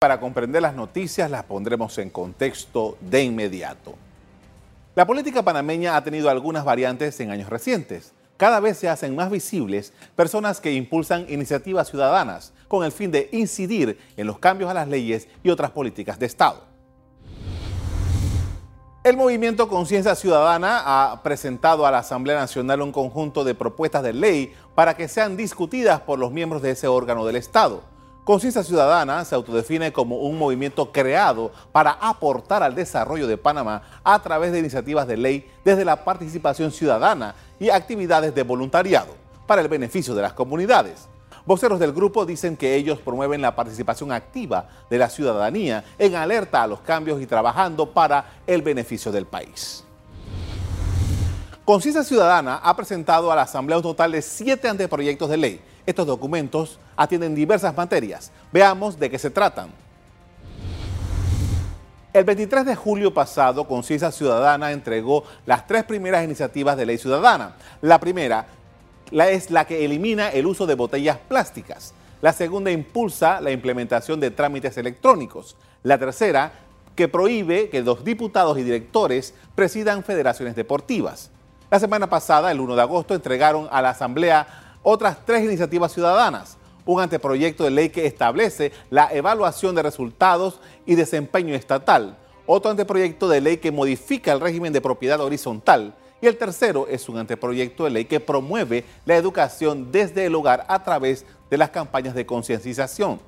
Para comprender las noticias las pondremos en contexto de inmediato. La política panameña ha tenido algunas variantes en años recientes. Cada vez se hacen más visibles personas que impulsan iniciativas ciudadanas con el fin de incidir en los cambios a las leyes y otras políticas de Estado. El movimiento Conciencia Ciudadana ha presentado a la Asamblea Nacional un conjunto de propuestas de ley para que sean discutidas por los miembros de ese órgano del Estado. Conciencia Ciudadana se autodefine como un movimiento creado para aportar al desarrollo de Panamá a través de iniciativas de ley desde la participación ciudadana y actividades de voluntariado para el beneficio de las comunidades. Voceros del grupo dicen que ellos promueven la participación activa de la ciudadanía en alerta a los cambios y trabajando para el beneficio del país. Conciencia Ciudadana ha presentado a la Asamblea un total de siete anteproyectos de ley estos documentos atienden diversas materias. Veamos de qué se tratan. El 23 de julio pasado, Conciencia Ciudadana entregó las tres primeras iniciativas de ley ciudadana. La primera es la que elimina el uso de botellas plásticas. La segunda impulsa la implementación de trámites electrónicos. La tercera, que prohíbe que los diputados y directores presidan federaciones deportivas. La semana pasada, el 1 de agosto, entregaron a la Asamblea otras tres iniciativas ciudadanas. Un anteproyecto de ley que establece la evaluación de resultados y desempeño estatal. Otro anteproyecto de ley que modifica el régimen de propiedad horizontal. Y el tercero es un anteproyecto de ley que promueve la educación desde el hogar a través de las campañas de concienciación.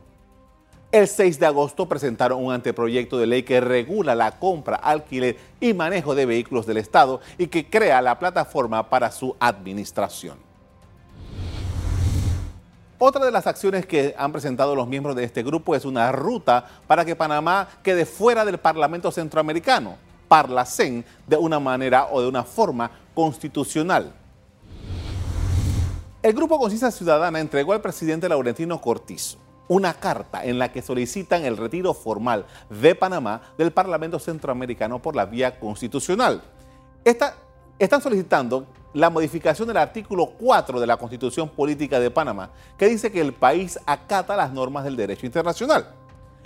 El 6 de agosto presentaron un anteproyecto de ley que regula la compra, alquiler y manejo de vehículos del Estado y que crea la plataforma para su administración. Otra de las acciones que han presentado los miembros de este grupo es una ruta para que Panamá quede fuera del Parlamento Centroamericano, Parlacen, de una manera o de una forma constitucional. El Grupo Conciencia Ciudadana entregó al presidente Laurentino Cortizo una carta en la que solicitan el retiro formal de Panamá del Parlamento Centroamericano por la vía constitucional. están solicitando la modificación del artículo 4 de la Constitución Política de Panamá, que dice que el país acata las normas del derecho internacional.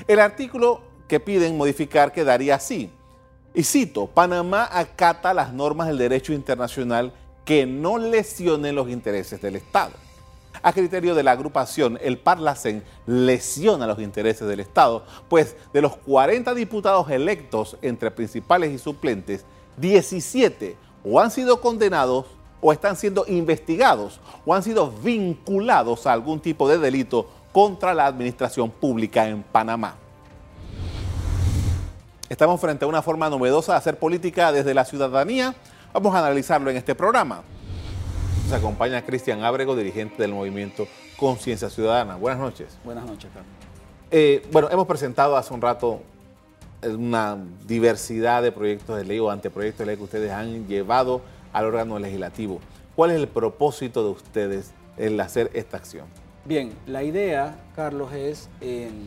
El artículo que piden modificar quedaría así. Y cito, Panamá acata las normas del derecho internacional que no lesionen los intereses del Estado. A criterio de la agrupación, el Parlacen lesiona los intereses del Estado, pues de los 40 diputados electos entre principales y suplentes, 17 o han sido condenados o están siendo investigados o han sido vinculados a algún tipo de delito contra la administración pública en Panamá. Estamos frente a una forma novedosa de hacer política desde la ciudadanía. Vamos a analizarlo en este programa. Nos acompaña Cristian Ábrego, dirigente del movimiento Conciencia Ciudadana. Buenas noches. Buenas noches, Carlos. Eh, bueno, hemos presentado hace un rato una diversidad de proyectos de ley o anteproyectos de ley que ustedes han llevado al órgano legislativo. ¿Cuál es el propósito de ustedes en hacer esta acción? Bien, la idea, Carlos, es,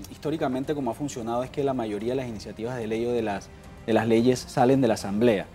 históricamente como ha funcionado, es que la mayoría de las iniciativas de ley o de las, de las leyes salen de la Asamblea.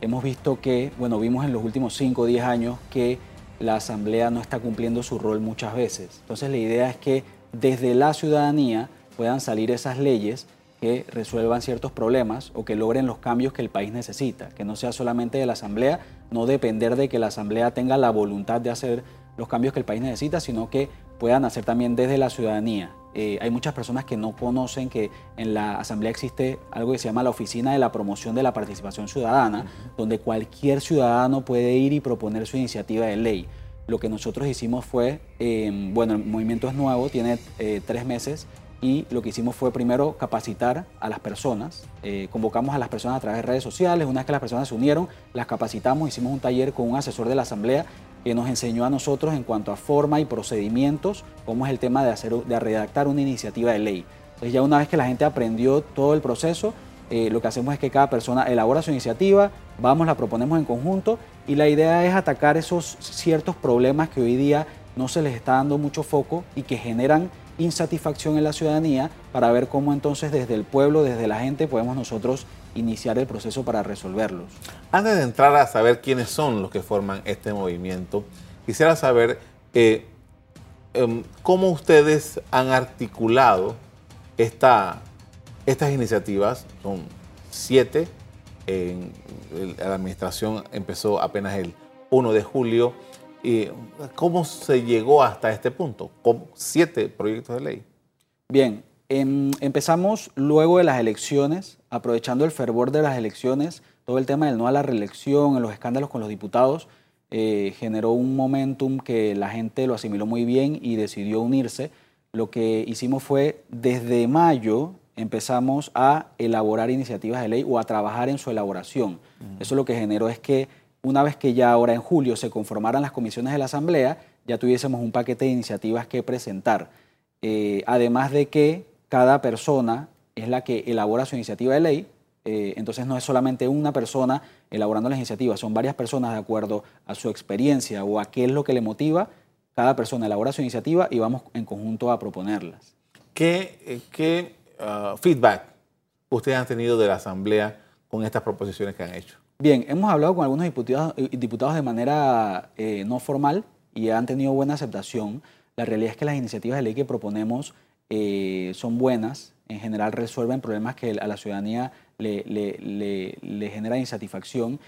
Hemos visto que, bueno, vimos en los últimos 5 o 10 años que la Asamblea no está cumpliendo su rol muchas veces. Entonces la idea es que desde la ciudadanía puedan salir esas leyes que resuelvan ciertos problemas o que logren los cambios que el país necesita, que no sea solamente de la Asamblea, no depender de que la Asamblea tenga la voluntad de hacer los cambios que el país necesita, sino que puedan hacer también desde la ciudadanía. Eh, hay muchas personas que no conocen que en la Asamblea existe algo que se llama la Oficina de la Promoción de la Participación Ciudadana, donde cualquier ciudadano puede ir y proponer su iniciativa de ley. Lo que nosotros hicimos fue, eh, bueno, el movimiento es nuevo, tiene eh, tres meses, y lo que hicimos fue primero capacitar a las personas. Eh, convocamos a las personas a través de redes sociales. Una vez que las personas se unieron, las capacitamos, hicimos un taller con un asesor de la Asamblea que nos enseñó a nosotros en cuanto a forma y procedimientos, cómo es el tema de, hacer, de redactar una iniciativa de ley. Entonces ya una vez que la gente aprendió todo el proceso, eh, lo que hacemos es que cada persona elabora su iniciativa, vamos, la proponemos en conjunto y la idea es atacar esos ciertos problemas que hoy día no se les está dando mucho foco y que generan insatisfacción en la ciudadanía para ver cómo entonces desde el pueblo, desde la gente, podemos nosotros iniciar el proceso para resolverlos. Antes de entrar a saber quiénes son los que forman este movimiento, quisiera saber eh, em, cómo ustedes han articulado esta, Estas iniciativas son siete. La administración empezó apenas el 1 de julio. ¿Y ¿Cómo se llegó hasta este punto? Con siete proyectos de ley. Bien, em, empezamos luego de las elecciones, aprovechando el fervor de las elecciones, todo el tema del no a la reelección, los escándalos con los diputados, eh, generó un momentum que la gente lo asimiló muy bien y decidió unirse. Lo que hicimos fue, desde mayo, empezamos a elaborar iniciativas de ley o a trabajar en su elaboración. Eso lo que generó es que una vez que ya ahora en julio se conformaran las comisiones de la Asamblea, ya tuviésemos un paquete de iniciativas que presentar. Eh, además de que cada persona es la que elabora su iniciativa de ley, eh, entonces no es solamente una persona elaborando las iniciativas, son varias personas de acuerdo a su experiencia o a qué es lo que le motiva, cada persona elabora su iniciativa y vamos en conjunto a proponerlas. ¿Qué, eh, qué uh, feedback ustedes han tenido de la Asamblea con estas proposiciones que han hecho? Bien, hemos hablado con algunos diputados, diputados de manera no formal y han tenido buena aceptación. La realidad es que las iniciativas de ley que proponemos eh, son buenas, en general resuelven problemas que a la ciudadanía le, le, genera insatisfacción.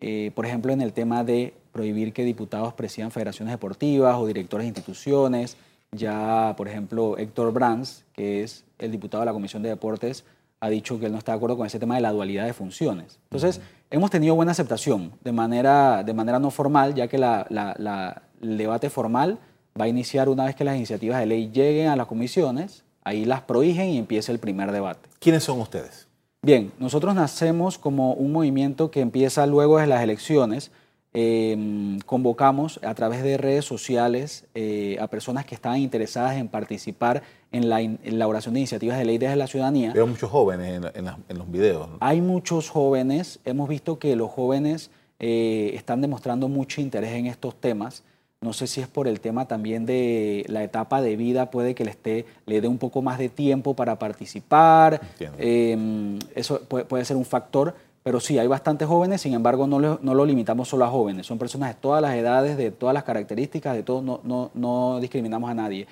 Eh, por ejemplo, en el tema de prohibir que diputados presidan federaciones deportivas o directores de instituciones. Ya, por ejemplo, Héctor Brands, que es el diputado de la Comisión de Deportes, ha dicho que él no está de acuerdo con ese tema de la dualidad de funciones. Entonces, hemos tenido buena aceptación de manera, de manera no formal, ya que la, el debate formal va a iniciar una vez que las iniciativas de ley lleguen a las comisiones, ahí las prohígen y empieza el primer debate. ¿Quiénes son ustedes? Bien, nosotros nacemos como un movimiento que empieza luego de las elecciones. Em, convocamos a través de redes sociales eh, a personas que estaban interesadas en participar en la elaboración de iniciativas de ley desde la ciudadanía. Veo muchos jóvenes en, los videos. Hay muchos jóvenes, hemos visto que los jóvenes eh, están demostrando mucho interés en estos temas. No sé si es por el tema también de la etapa de vida, puede que le, esté, le dé un poco más de tiempo para participar. Em, eso puede, ser un factor, pero sí, hay bastantes jóvenes, sin embargo, no lo, no lo, limitamos solo a jóvenes. Son personas de todas las edades, de todas las características, de todo, no, no, no discriminamos a nadie.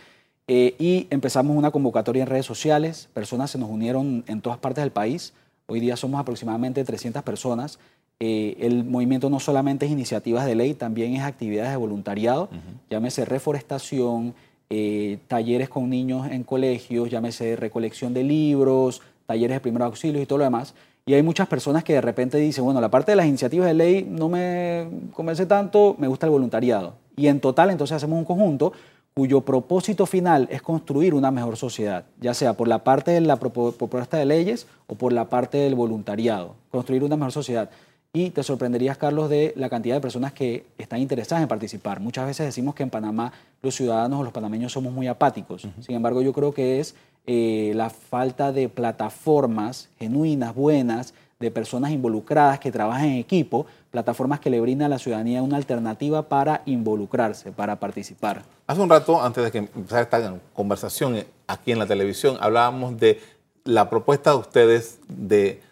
Eh, y empezamos una convocatoria en redes sociales, personas se nos unieron en todas partes del país. Hoy día somos aproximadamente 300 personas eh, el movimiento no solamente es iniciativas de ley, también es actividades de voluntariado, llámese reforestación, eh, talleres con niños en colegios, llámese recolección de libros, talleres de primeros auxilios y todo lo demás. Y hay muchas personas que de repente dicen, bueno, la parte de las iniciativas de ley no me convence tanto, me gusta el voluntariado. Y en total entonces hacemos un conjunto cuyo propósito final es construir una mejor sociedad, ya sea por la parte de la propuesta de leyes o por la parte del voluntariado, construir una mejor sociedad y te sorprenderías, Carlos, de la cantidad de personas que están interesadas en participar. Muchas veces decimos que en Panamá los ciudadanos o los panameños somos muy apáticos. Sin embargo, yo creo que es eh, la falta de plataformas genuinas, buenas, de personas involucradas que trabajan en equipo, plataformas que le brindan a la ciudadanía una alternativa para involucrarse, para participar. Hace un rato, antes de que empezara esta conversación aquí en la televisión, hablábamos de la propuesta de ustedes de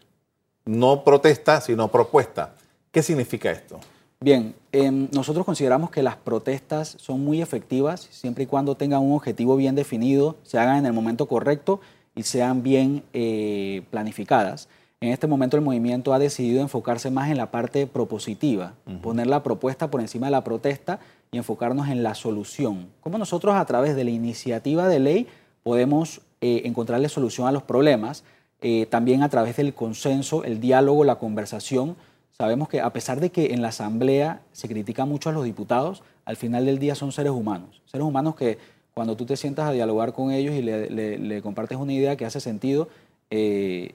no protesta, sino propuesta. ¿Qué significa esto? Bien, em, nosotros consideramos que las protestas son muy efectivas siempre y cuando tengan un objetivo bien definido, se hagan en el momento correcto y sean bien eh, planificadas. En este momento el movimiento ha decidido enfocarse más en la parte propositiva, poner la propuesta por encima de la protesta y enfocarnos en la solución. Cómo nosotros a través de la iniciativa de ley podemos eh, encontrarle solución a los problemas eh, también a través del consenso, el diálogo, la conversación. Sabemos que a pesar de que en la Asamblea se critica mucho a los diputados, al final del día son seres humanos. Seres humanos que cuando tú te sientas a dialogar con ellos y le, compartes una idea que hace sentido, eh,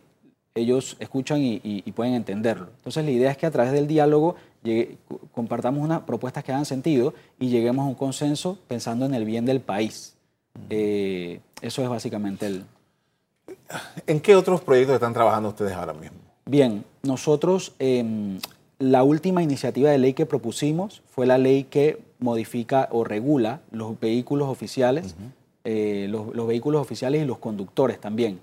ellos escuchan y, pueden entenderlo. Entonces la idea es que a través del diálogo compartamos unas propuestas que hagan sentido y lleguemos a un consenso pensando en el bien del país. Eh, eso es básicamente el, ¿En qué otros proyectos están trabajando ustedes ahora mismo? Bien, nosotros em, la última iniciativa de ley que propusimos fue la ley que modifica o regula los vehículos oficiales, eh, los, vehículos oficiales y los conductores también.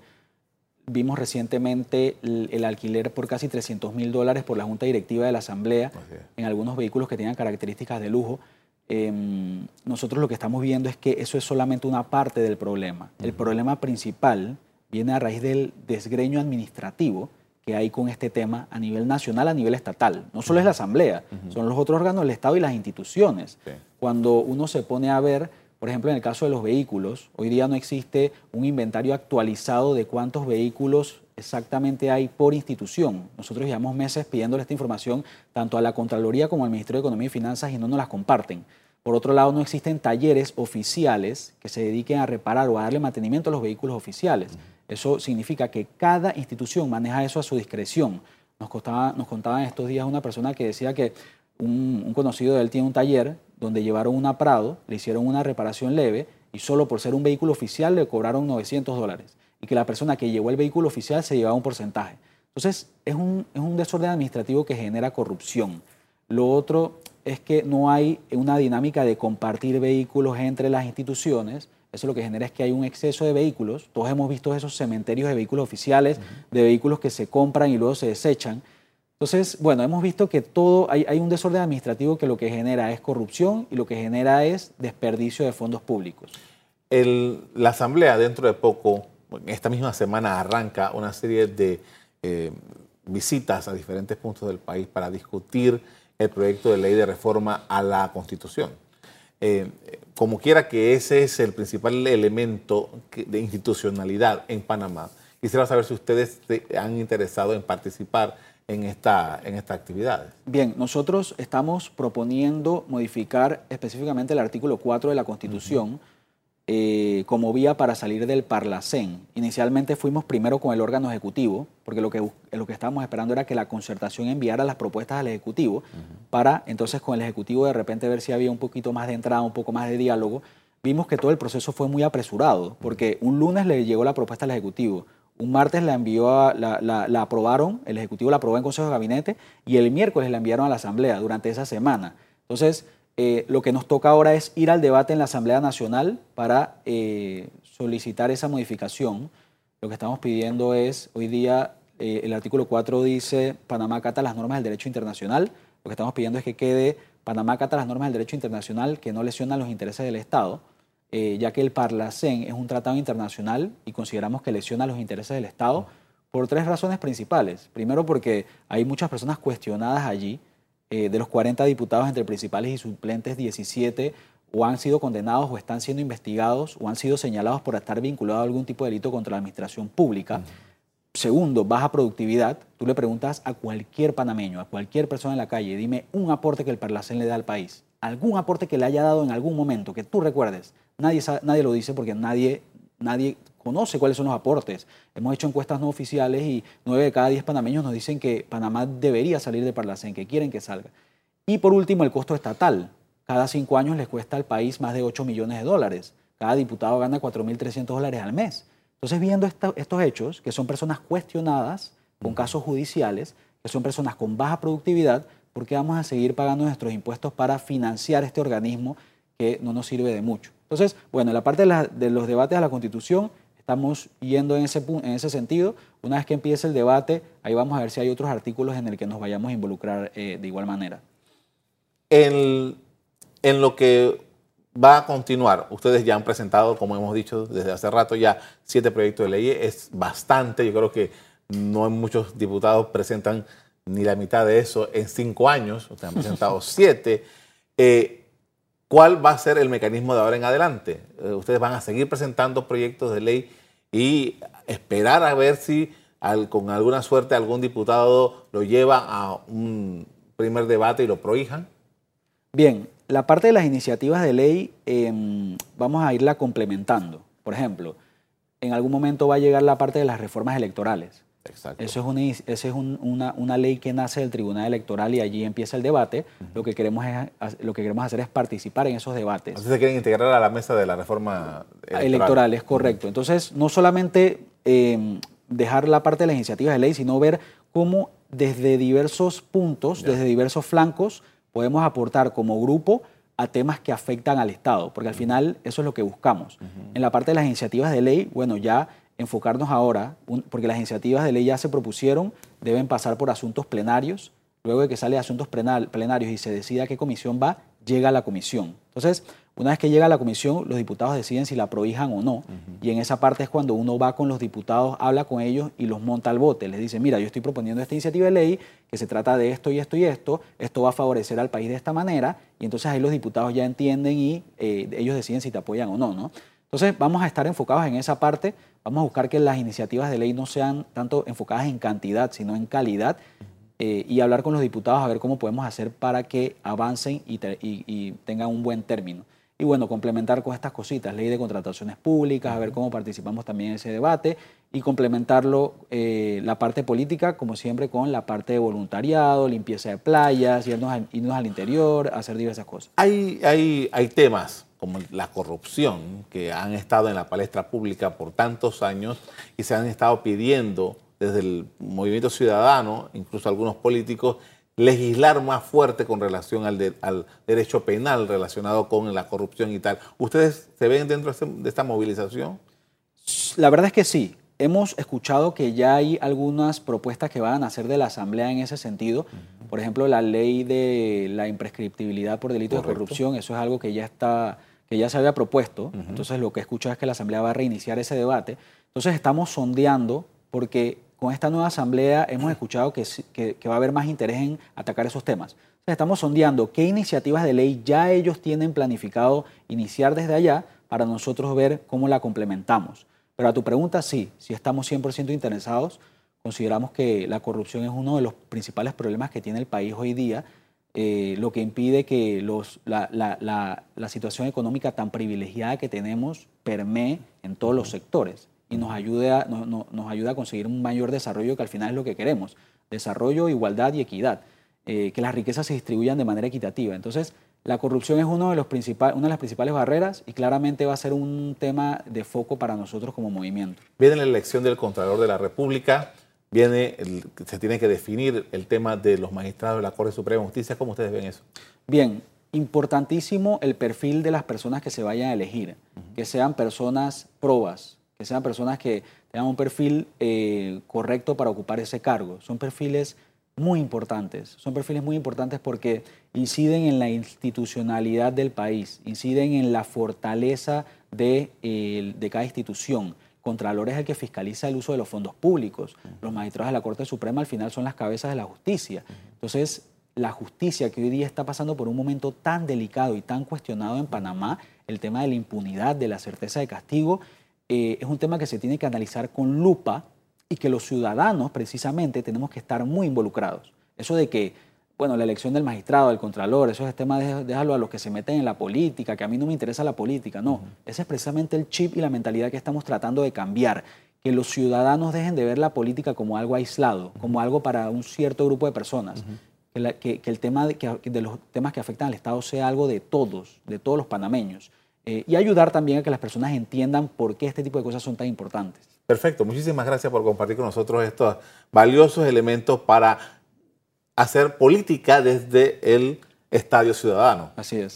Vimos recientemente el, alquiler por casi 300 mil dólares por la Junta Directiva de la Asamblea en algunos vehículos que tengan características de lujo. Em, nosotros lo que estamos viendo es que eso es solamente una parte del problema. El problema principal viene a raíz del desgreño administrativo que hay con este tema a nivel nacional, a nivel estatal. No solo es la Asamblea, son los otros órganos del Estado y las instituciones. Cuando uno se pone a ver, por ejemplo, en el caso de los vehículos, hoy día no existe un inventario actualizado de cuántos vehículos exactamente hay por institución. Nosotros llevamos meses pidiéndole esta información tanto a la Contraloría como al Ministerio de Economía y Finanzas y no nos las comparten. Por otro lado, no existen talleres oficiales que se dediquen a reparar o a darle mantenimiento a los vehículos oficiales. Eso significa que cada institución maneja eso a su discreción. Nos, contaba, nos contaban estos días una persona que decía que un, conocido de él tiene un taller donde llevaron una Prado, le hicieron una reparación leve y solo por ser un vehículo oficial le cobraron 900 dólares y que la persona que llevó el vehículo oficial se llevaba un porcentaje. Entonces, es un, es un desorden administrativo que genera corrupción. Lo otro es que no hay una dinámica de compartir vehículos entre las instituciones. Eso lo que genera es que hay un exceso de vehículos. Todos hemos visto esos cementerios de vehículos oficiales, de vehículos que se compran y luego se desechan. Entonces, bueno, hemos visto que todo, hay, hay, un desorden administrativo que lo que genera es corrupción y lo que genera es desperdicio de fondos públicos. El, la Asamblea dentro de poco, esta misma semana arranca una serie de eh, visitas a diferentes puntos del país para discutir el proyecto de ley de reforma a la Constitución. Eh, como quiera que ese es el principal elemento de institucionalidad en Panamá, quisiera saber si ustedes han interesado en participar en esta, en esta actividad. Bien, nosotros estamos proponiendo modificar específicamente el artículo 4 de la Constitución. Eh, como vía para salir del Parlacén. Inicialmente fuimos primero con el órgano ejecutivo, porque lo que, lo que estábamos esperando era que la concertación enviara las propuestas al Ejecutivo, para entonces con el Ejecutivo de repente ver si había un poquito más de entrada, un poco más de diálogo. Vimos que todo el proceso fue muy apresurado, porque un lunes le llegó la propuesta al Ejecutivo, un martes la envió, la, la, aprobaron, el Ejecutivo la aprobó en Consejo de Gabinete, y el miércoles la enviaron a la Asamblea durante esa semana. Entonces, eh, lo que nos toca ahora es ir al debate en la Asamblea Nacional para eh, solicitar esa modificación. Lo que estamos pidiendo es, hoy día eh, el artículo 4 dice, Panamá acata las normas del derecho internacional. Lo que estamos pidiendo es que quede, Panamá acata las normas del derecho internacional que no lesionan los intereses del Estado, ya que el Parlacén es un tratado internacional y consideramos que lesiona los intereses del Estado por tres razones principales. Primero porque hay muchas personas cuestionadas allí eh, de los 40 diputados entre principales y suplentes, 17 o han sido condenados o están siendo investigados o han sido señalados por estar vinculados a algún tipo de delito contra la administración pública. Segundo, baja productividad. Tú le preguntas a cualquier panameño, a cualquier persona en la calle, dime un aporte que el Parlacén le da al país. Algún aporte que le haya dado en algún momento, que tú recuerdes. Nadie, nadie lo dice porque nadie, nadie conoce cuáles son los aportes. Hemos hecho encuestas no oficiales y nueve de cada diez panameños nos dicen que Panamá debería salir de Parlacén, que quieren que salga. Y por último, el costo estatal. Cada cinco años les cuesta al país más de 8 millones de dólares. Cada diputado gana 4.300 dólares al mes. Entonces, viendo estos hechos, que son personas cuestionadas con casos judiciales, que son personas con baja productividad, ¿por qué vamos a seguir pagando nuestros impuestos para financiar este organismo que no nos sirve de mucho? Entonces, bueno, la parte de, de los debates a la Constitución estamos yendo en ese, en ese sentido. Una vez que empiece el debate, ahí vamos a ver si hay otros artículos en el que nos vayamos a involucrar eh, de igual manera. En, en lo que va a continuar, ustedes ya han presentado, como hemos dicho desde hace rato, ya siete proyectos de ley. Es bastante, yo creo que no muchos diputados presentan ni la mitad de eso en cinco años, ustedes han presentado siete. Eh, ¿Cuál va a ser el mecanismo de ahora en adelante? Eh, ustedes van a seguir presentando proyectos de ley y esperar a ver si con alguna suerte algún diputado lo lleva a un primer debate y lo prohijan. Bien, la parte de las iniciativas de ley em, vamos a irla complementando. Por ejemplo, en algún momento va a llegar la parte de las reformas electorales. Eso es, una, es una, ley que nace del Tribunal Electoral y allí empieza el debate. lo, que queremos lo que queremos hacer es participar en esos debates. Entonces se quieren integrar a la mesa de la reforma electoral. es correcto. Entonces, no solamente em, dejar la parte de las iniciativas de ley, sino ver cómo desde diversos puntos, desde diversos flancos, podemos aportar como grupo a temas que afectan al Estado, porque al final eso es lo que buscamos. En la parte de las iniciativas de ley, bueno, ya enfocarnos ahora, porque las iniciativas de ley ya se propusieron, deben pasar por asuntos plenarios. Luego de que sale asuntos plenarios y se decida qué comisión va, llega a la comisión. Entonces, Una vez que llega a la comisión, los diputados deciden si la prohijan o no. Y en esa parte es cuando uno va con los diputados, habla con ellos y los monta al bote. Les dice, mira, yo estoy proponiendo esta iniciativa de ley que se trata de esto y esto y esto. Esto va a favorecer al país de esta manera. Y entonces ahí los diputados ya entienden y eh, ellos deciden si te apoyan o no, ¿no? Entonces vamos a estar enfocados en esa parte. Vamos a buscar que las iniciativas de ley no sean tanto enfocadas en cantidad, sino en calidad. Eh, y hablar con los diputados a ver cómo podemos hacer para que avancen y tengan un buen término y bueno, complementar con estas cositas, ley de contrataciones públicas, a ver cómo participamos también en ese debate y complementarlo eh, la parte política, como siempre, con la parte de voluntariado, limpieza de playas, irnos al, irnos al interior, hacer diversas cosas. Hay, hay, hay temas como la corrupción que han estado en la palestra pública por tantos años y se han estado pidiendo desde el movimiento ciudadano, incluso algunos políticos, legislar más fuerte con relación al, al, derecho penal relacionado con la corrupción y tal. ¿Ustedes se ven dentro de esta movilización? La verdad es que sí. Hemos escuchado que ya hay algunas propuestas que van a hacer de la Asamblea en ese sentido. Por ejemplo, la ley de la imprescriptibilidad por delito de corrupción, eso es algo que ya está que ya se había propuesto. Entonces, lo que he escuchado es que la Asamblea va a reiniciar ese debate. Entonces, estamos sondeando porque con esta nueva asamblea hemos escuchado que, va a haber más interés en atacar esos temas. estamos sondeando qué iniciativas de ley ya ellos tienen planificado iniciar desde allá para nosotros ver cómo la complementamos. Pero a tu pregunta, sí, si estamos 100% interesados. Consideramos que la corrupción es uno de los principales problemas que tiene el país hoy día, eh, lo que impide que los, la, la situación económica tan privilegiada que tenemos permee en todos los sectores y nos ayuda, nos ayuda a conseguir un mayor desarrollo que al final es lo que queremos. Desarrollo, igualdad y equidad. Eh, que las riquezas se distribuyan de manera equitativa. Entonces, la corrupción es uno de los una de las principales barreras y claramente va a ser un tema de foco para nosotros como movimiento. Viene la elección del Contralor de la República, viene se tiene que definir el tema de los magistrados de la Corte Suprema de Justicia. ¿Cómo ustedes ven eso? Bien, importantísimo el perfil de las personas que se vayan a elegir, que sean personas probas, que sean personas que tengan un perfil eh, correcto para ocupar ese cargo. Son perfiles muy importantes, son perfiles muy importantes porque inciden en la institucionalidad del país, inciden en la fortaleza de, de cada institución. Contralor es el que fiscaliza el uso de los fondos públicos. Los magistrados de la Corte Suprema al final son las cabezas de la justicia. Entonces, la justicia que hoy día está pasando por un momento tan delicado y tan cuestionado en Panamá, el tema de la impunidad, de la certeza de castigo, eh, es un tema que se tiene que analizar con lupa y que los ciudadanos precisamente tenemos que estar muy involucrados. Eso de que, bueno, la elección del magistrado, del contralor, eso es tema de déjalo a los que se meten en la política, que a mí no me interesa la política, no. Ese es precisamente el chip y la mentalidad que estamos tratando de cambiar. Que los ciudadanos dejen de ver la política como algo aislado, como algo para un cierto grupo de personas. que, el tema de, de los temas que afectan al Estado sea algo de todos, de todos los panameños. Eh, y ayudar también a que las personas entiendan por qué este tipo de cosas son tan importantes. Perfecto, muchísimas gracias por compartir con nosotros estos valiosos elementos para hacer política desde el Estadio Ciudadano. Así es.